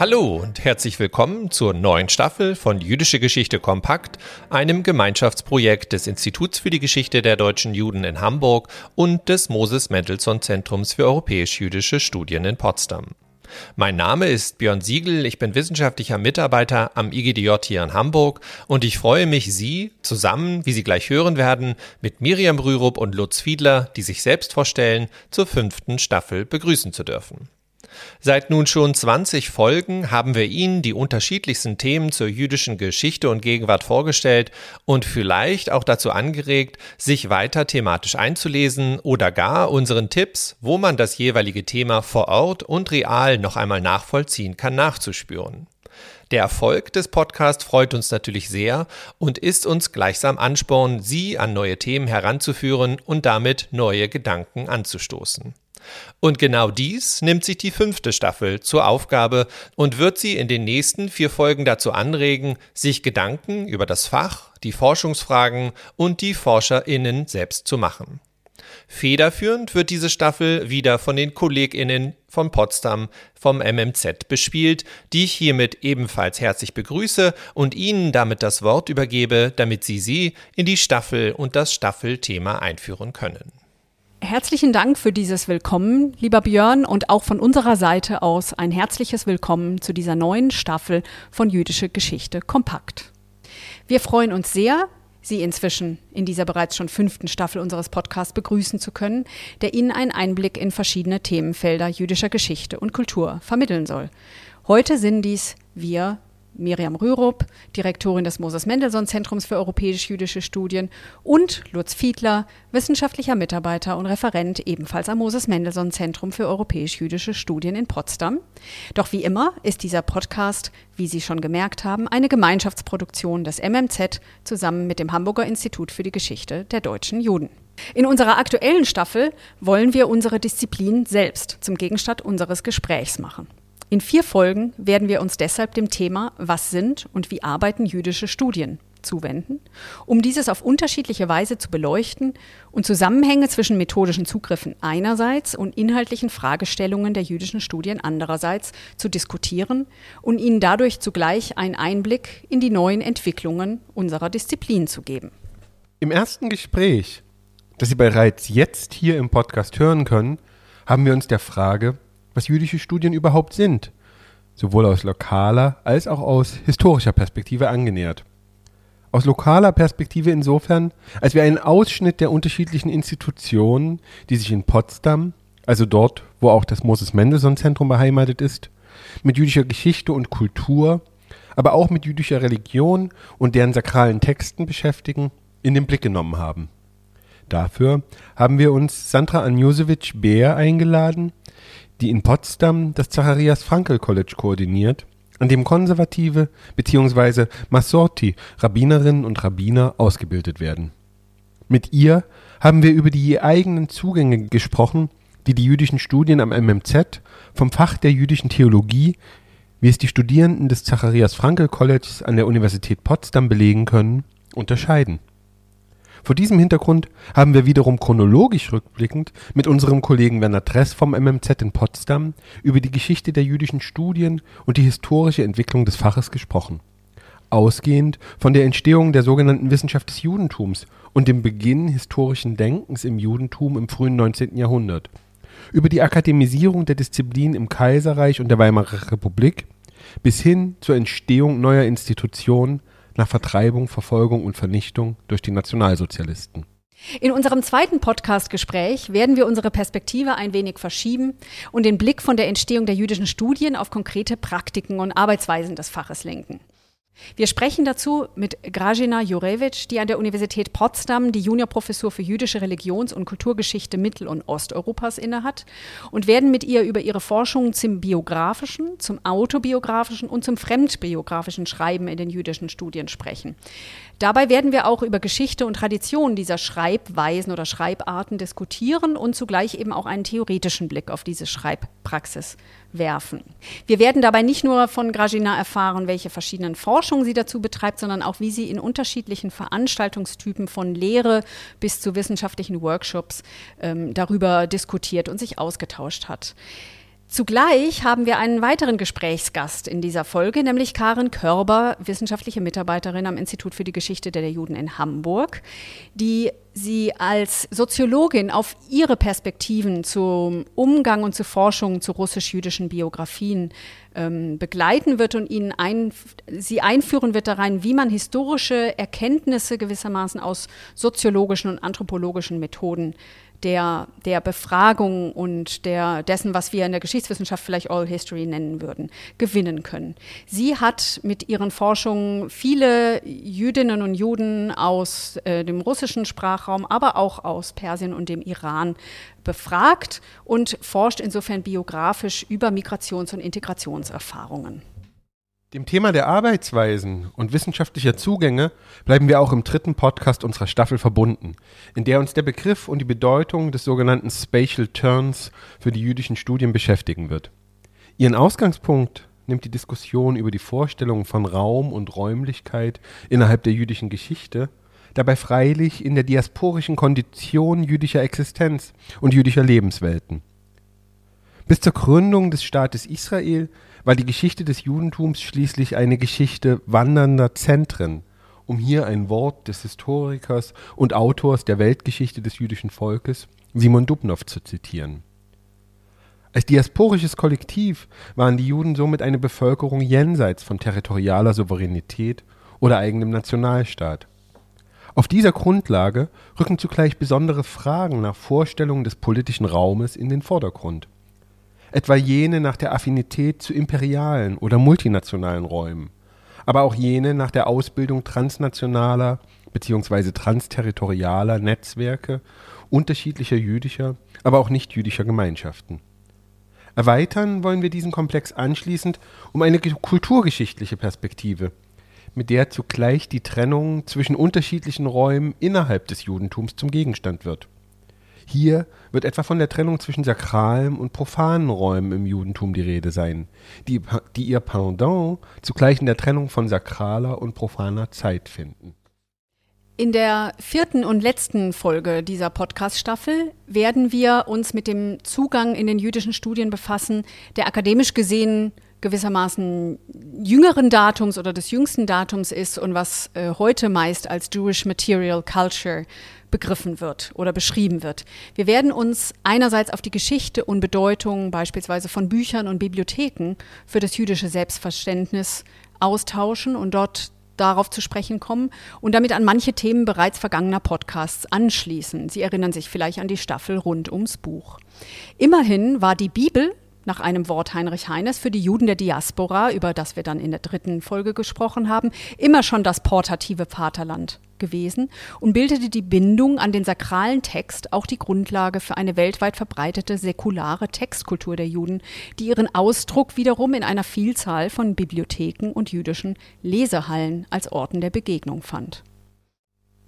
Hallo und herzlich willkommen zur neuen Staffel von Jüdische Geschichte Kompakt, einem Gemeinschaftsprojekt des Instituts für die Geschichte der deutschen Juden in Hamburg und des Moses Mendelssohn Zentrums für europäisch-jüdische Studien in Potsdam. Mein Name ist Björn Siegel, ich bin wissenschaftlicher Mitarbeiter am IGDJ hier in Hamburg und ich freue mich, Sie zusammen, wie Sie gleich hören werden, mit Miriam Rürup und Lutz Fiedler, die sich selbst vorstellen, zur fünften Staffel begrüßen zu dürfen. Seit nun schon 20 Folgen haben wir Ihnen die unterschiedlichsten Themen zur jüdischen Geschichte und Gegenwart vorgestellt und vielleicht auch dazu angeregt, sich weiter thematisch einzulesen oder gar unseren Tipps, wo man das jeweilige Thema vor Ort und real noch einmal nachvollziehen kann, nachzuspüren. Der Erfolg des Podcasts freut uns natürlich sehr und ist uns gleichsam Ansporn, Sie an neue Themen heranzuführen und damit neue Gedanken anzustoßen. Und genau dies nimmt sich die fünfte Staffel zur Aufgabe und wird sie in den nächsten vier Folgen dazu anregen, sich Gedanken über das Fach, die Forschungsfragen und die ForscherInnen selbst zu machen. Federführend wird diese Staffel wieder von den KollegInnen von Potsdam vom MMZ bespielt, die ich hiermit ebenfalls herzlich begrüße und Ihnen damit das Wort übergebe, damit Sie sie in die Staffel und das Staffelthema einführen können. Herzlichen Dank für dieses Willkommen, lieber Björn, und auch von unserer Seite aus ein herzliches Willkommen zu dieser neuen Staffel von Jüdische Geschichte Kompakt. Wir freuen uns sehr, Sie inzwischen in dieser bereits schon fünften Staffel unseres Podcasts begrüßen zu können, der Ihnen einen Einblick in verschiedene Themenfelder jüdischer Geschichte und Kultur vermitteln soll. Heute sind dies wir Miriam Rürup, Direktorin des Moses Mendelssohn Zentrums für europäisch-jüdische Studien und Lutz Fiedler, wissenschaftlicher Mitarbeiter und Referent ebenfalls am Moses Mendelssohn Zentrum für europäisch-jüdische Studien in Potsdam. Doch wie immer ist dieser Podcast, wie Sie schon gemerkt haben, eine Gemeinschaftsproduktion des MMZ zusammen mit dem Hamburger Institut für die Geschichte der deutschen Juden. In unserer aktuellen Staffel wollen wir unsere Disziplin selbst zum Gegenstand unseres Gesprächs machen. In vier Folgen werden wir uns deshalb dem Thema Was sind und wie arbeiten jüdische Studien zuwenden, um dieses auf unterschiedliche Weise zu beleuchten und Zusammenhänge zwischen methodischen Zugriffen einerseits und inhaltlichen Fragestellungen der jüdischen Studien andererseits zu diskutieren und ihnen dadurch zugleich einen Einblick in die neuen Entwicklungen unserer Disziplin zu geben. Im ersten Gespräch, das Sie bereits jetzt hier im Podcast hören können, haben wir uns der Frage was jüdische Studien überhaupt sind, sowohl aus lokaler als auch aus historischer Perspektive angenähert. Aus lokaler Perspektive insofern, als wir einen Ausschnitt der unterschiedlichen Institutionen, die sich in Potsdam, also dort, wo auch das Moses Mendelssohn Zentrum beheimatet ist, mit jüdischer Geschichte und Kultur, aber auch mit jüdischer Religion und deren sakralen Texten beschäftigen, in den Blick genommen haben. Dafür haben wir uns Sandra Anjusewitsch-Beer eingeladen, die in Potsdam das Zacharias Frankel College koordiniert, an dem konservative bzw. Massorti Rabbinerinnen und Rabbiner ausgebildet werden. Mit ihr haben wir über die eigenen Zugänge gesprochen, die die jüdischen Studien am MMZ vom Fach der jüdischen Theologie, wie es die Studierenden des Zacharias Frankel Colleges an der Universität Potsdam belegen können, unterscheiden. Vor diesem Hintergrund haben wir wiederum chronologisch rückblickend mit unserem Kollegen Werner Dress vom MMZ in Potsdam über die Geschichte der jüdischen Studien und die historische Entwicklung des Faches gesprochen. Ausgehend von der Entstehung der sogenannten Wissenschaft des Judentums und dem Beginn historischen Denkens im Judentum im frühen 19. Jahrhundert. Über die Akademisierung der Disziplin im Kaiserreich und der Weimarer Republik bis hin zur Entstehung neuer Institutionen nach Vertreibung, Verfolgung und Vernichtung durch die Nationalsozialisten. In unserem zweiten Podcast-Gespräch werden wir unsere Perspektive ein wenig verschieben und den Blick von der Entstehung der jüdischen Studien auf konkrete Praktiken und Arbeitsweisen des Faches lenken. Wir sprechen dazu mit Grażyna Jurewitsch, die an der Universität Potsdam die Juniorprofessur für jüdische Religions- und Kulturgeschichte Mittel- und Osteuropas innehat und werden mit ihr über ihre Forschungen zum biografischen, zum autobiografischen und zum fremdbiografischen Schreiben in den jüdischen Studien sprechen. Dabei werden wir auch über Geschichte und Tradition dieser Schreibweisen oder Schreibarten diskutieren und zugleich eben auch einen theoretischen Blick auf diese Schreibpraxis werfen. Wir werden dabei nicht nur von Grajina erfahren, welche verschiedenen Forschungen sie dazu betreibt, sondern auch, wie sie in unterschiedlichen Veranstaltungstypen von Lehre bis zu wissenschaftlichen Workshops ähm, darüber diskutiert und sich ausgetauscht hat. Zugleich haben wir einen weiteren Gesprächsgast in dieser Folge, nämlich Karen Körber, wissenschaftliche Mitarbeiterin am Institut für die Geschichte der Juden in Hamburg, die sie als Soziologin auf ihre Perspektiven zum Umgang und zur Forschung zu russisch-jüdischen Biografien ähm, begleiten wird und ihnen ein, sie einführen wird da rein, wie man historische Erkenntnisse gewissermaßen aus soziologischen und anthropologischen Methoden der, der Befragung und der, dessen, was wir in der Geschichtswissenschaft vielleicht All History nennen würden, gewinnen können. Sie hat mit ihren Forschungen viele Jüdinnen und Juden aus äh, dem russischen Sprachraum, aber auch aus Persien und dem Iran befragt und forscht insofern biografisch über Migrations- und Integrationserfahrungen. Dem Thema der Arbeitsweisen und wissenschaftlicher Zugänge bleiben wir auch im dritten Podcast unserer Staffel verbunden, in der uns der Begriff und die Bedeutung des sogenannten Spatial Turns für die jüdischen Studien beschäftigen wird. Ihren Ausgangspunkt nimmt die Diskussion über die Vorstellung von Raum und Räumlichkeit innerhalb der jüdischen Geschichte, dabei freilich in der diasporischen Kondition jüdischer Existenz und jüdischer Lebenswelten. Bis zur Gründung des Staates Israel war die Geschichte des Judentums schließlich eine Geschichte wandernder Zentren, um hier ein Wort des Historikers und Autors der Weltgeschichte des jüdischen Volkes, Simon Dubnow, zu zitieren. Als diasporisches Kollektiv waren die Juden somit eine Bevölkerung jenseits von territorialer Souveränität oder eigenem Nationalstaat. Auf dieser Grundlage rücken zugleich besondere Fragen nach Vorstellungen des politischen Raumes in den Vordergrund etwa jene nach der Affinität zu imperialen oder multinationalen Räumen, aber auch jene nach der Ausbildung transnationaler bzw. transterritorialer Netzwerke unterschiedlicher jüdischer, aber auch nichtjüdischer Gemeinschaften. Erweitern wollen wir diesen Komplex anschließend um eine kulturgeschichtliche Perspektive, mit der zugleich die Trennung zwischen unterschiedlichen Räumen innerhalb des Judentums zum Gegenstand wird. Hier wird etwa von der Trennung zwischen sakralen und profanen Räumen im Judentum die Rede sein, die, die ihr Pendant zugleich in der Trennung von sakraler und profaner Zeit finden. In der vierten und letzten Folge dieser Podcast-Staffel werden wir uns mit dem Zugang in den jüdischen Studien befassen, der akademisch gesehen gewissermaßen jüngeren Datums oder des jüngsten Datums ist und was äh, heute meist als Jewish Material Culture begriffen wird oder beschrieben wird. Wir werden uns einerseits auf die Geschichte und Bedeutung beispielsweise von Büchern und Bibliotheken für das jüdische Selbstverständnis austauschen und dort darauf zu sprechen kommen und damit an manche Themen bereits vergangener Podcasts anschließen. Sie erinnern sich vielleicht an die Staffel rund ums Buch. Immerhin war die Bibel nach einem Wort Heinrich Heines für die Juden der Diaspora, über das wir dann in der dritten Folge gesprochen haben, immer schon das portative Vaterland gewesen und bildete die Bindung an den sakralen Text auch die Grundlage für eine weltweit verbreitete säkulare Textkultur der Juden, die ihren Ausdruck wiederum in einer Vielzahl von Bibliotheken und jüdischen Lesehallen als Orten der Begegnung fand.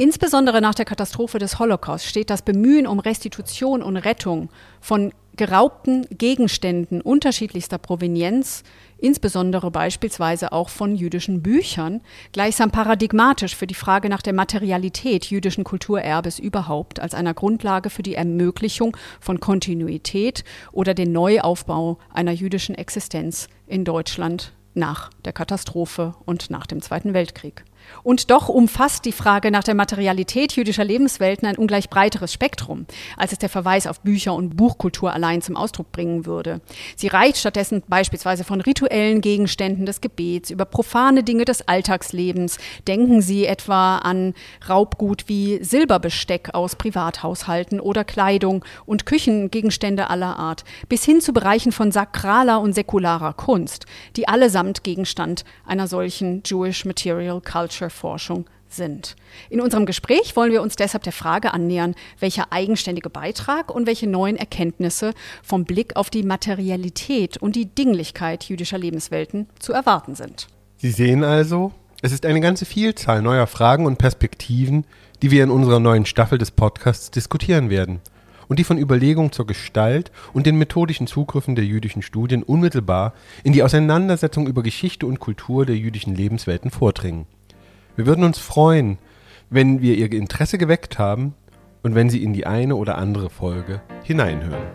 Insbesondere nach der Katastrophe des Holocaust steht das Bemühen um Restitution und Rettung von geraubten Gegenständen unterschiedlichster Provenienz, insbesondere beispielsweise auch von jüdischen Büchern, gleichsam paradigmatisch für die Frage nach der Materialität jüdischen Kulturerbes überhaupt als einer Grundlage für die Ermöglichung von Kontinuität oder den Neuaufbau einer jüdischen Existenz in Deutschland nach der Katastrophe und nach dem Zweiten Weltkrieg. Und doch umfasst die Frage nach der Materialität jüdischer Lebenswelten ein ungleich breiteres Spektrum, als es der Verweis auf Bücher und Buchkultur allein zum Ausdruck bringen würde. Sie reicht stattdessen beispielsweise von rituellen Gegenständen des Gebets über profane Dinge des Alltagslebens. Denken Sie etwa an Raubgut wie Silberbesteck aus Privathaushalten oder Kleidung und Küchengegenstände aller Art, bis hin zu Bereichen von sakraler und säkularer Kunst, die allesamt Gegenstand einer solchen Jewish Material Culture Culture-Forschung sind. In unserem Gespräch wollen wir uns deshalb der Frage annähern, welcher eigenständige Beitrag und welche neuen Erkenntnisse vom Blick auf die Materialität und die Dinglichkeit jüdischer Lebenswelten zu erwarten sind. Sie sehen also, es ist eine ganze Vielzahl neuer Fragen und Perspektiven, die wir in unserer neuen Staffel des Podcasts diskutieren werden und die von Überlegung zur Gestalt und den methodischen Zugriffen der jüdischen Studien unmittelbar in die Auseinandersetzung über Geschichte und Kultur der jüdischen Lebenswelten vordringen. Wir würden uns freuen, wenn wir Ihr Interesse geweckt haben und wenn Sie in die eine oder andere Folge hineinhören.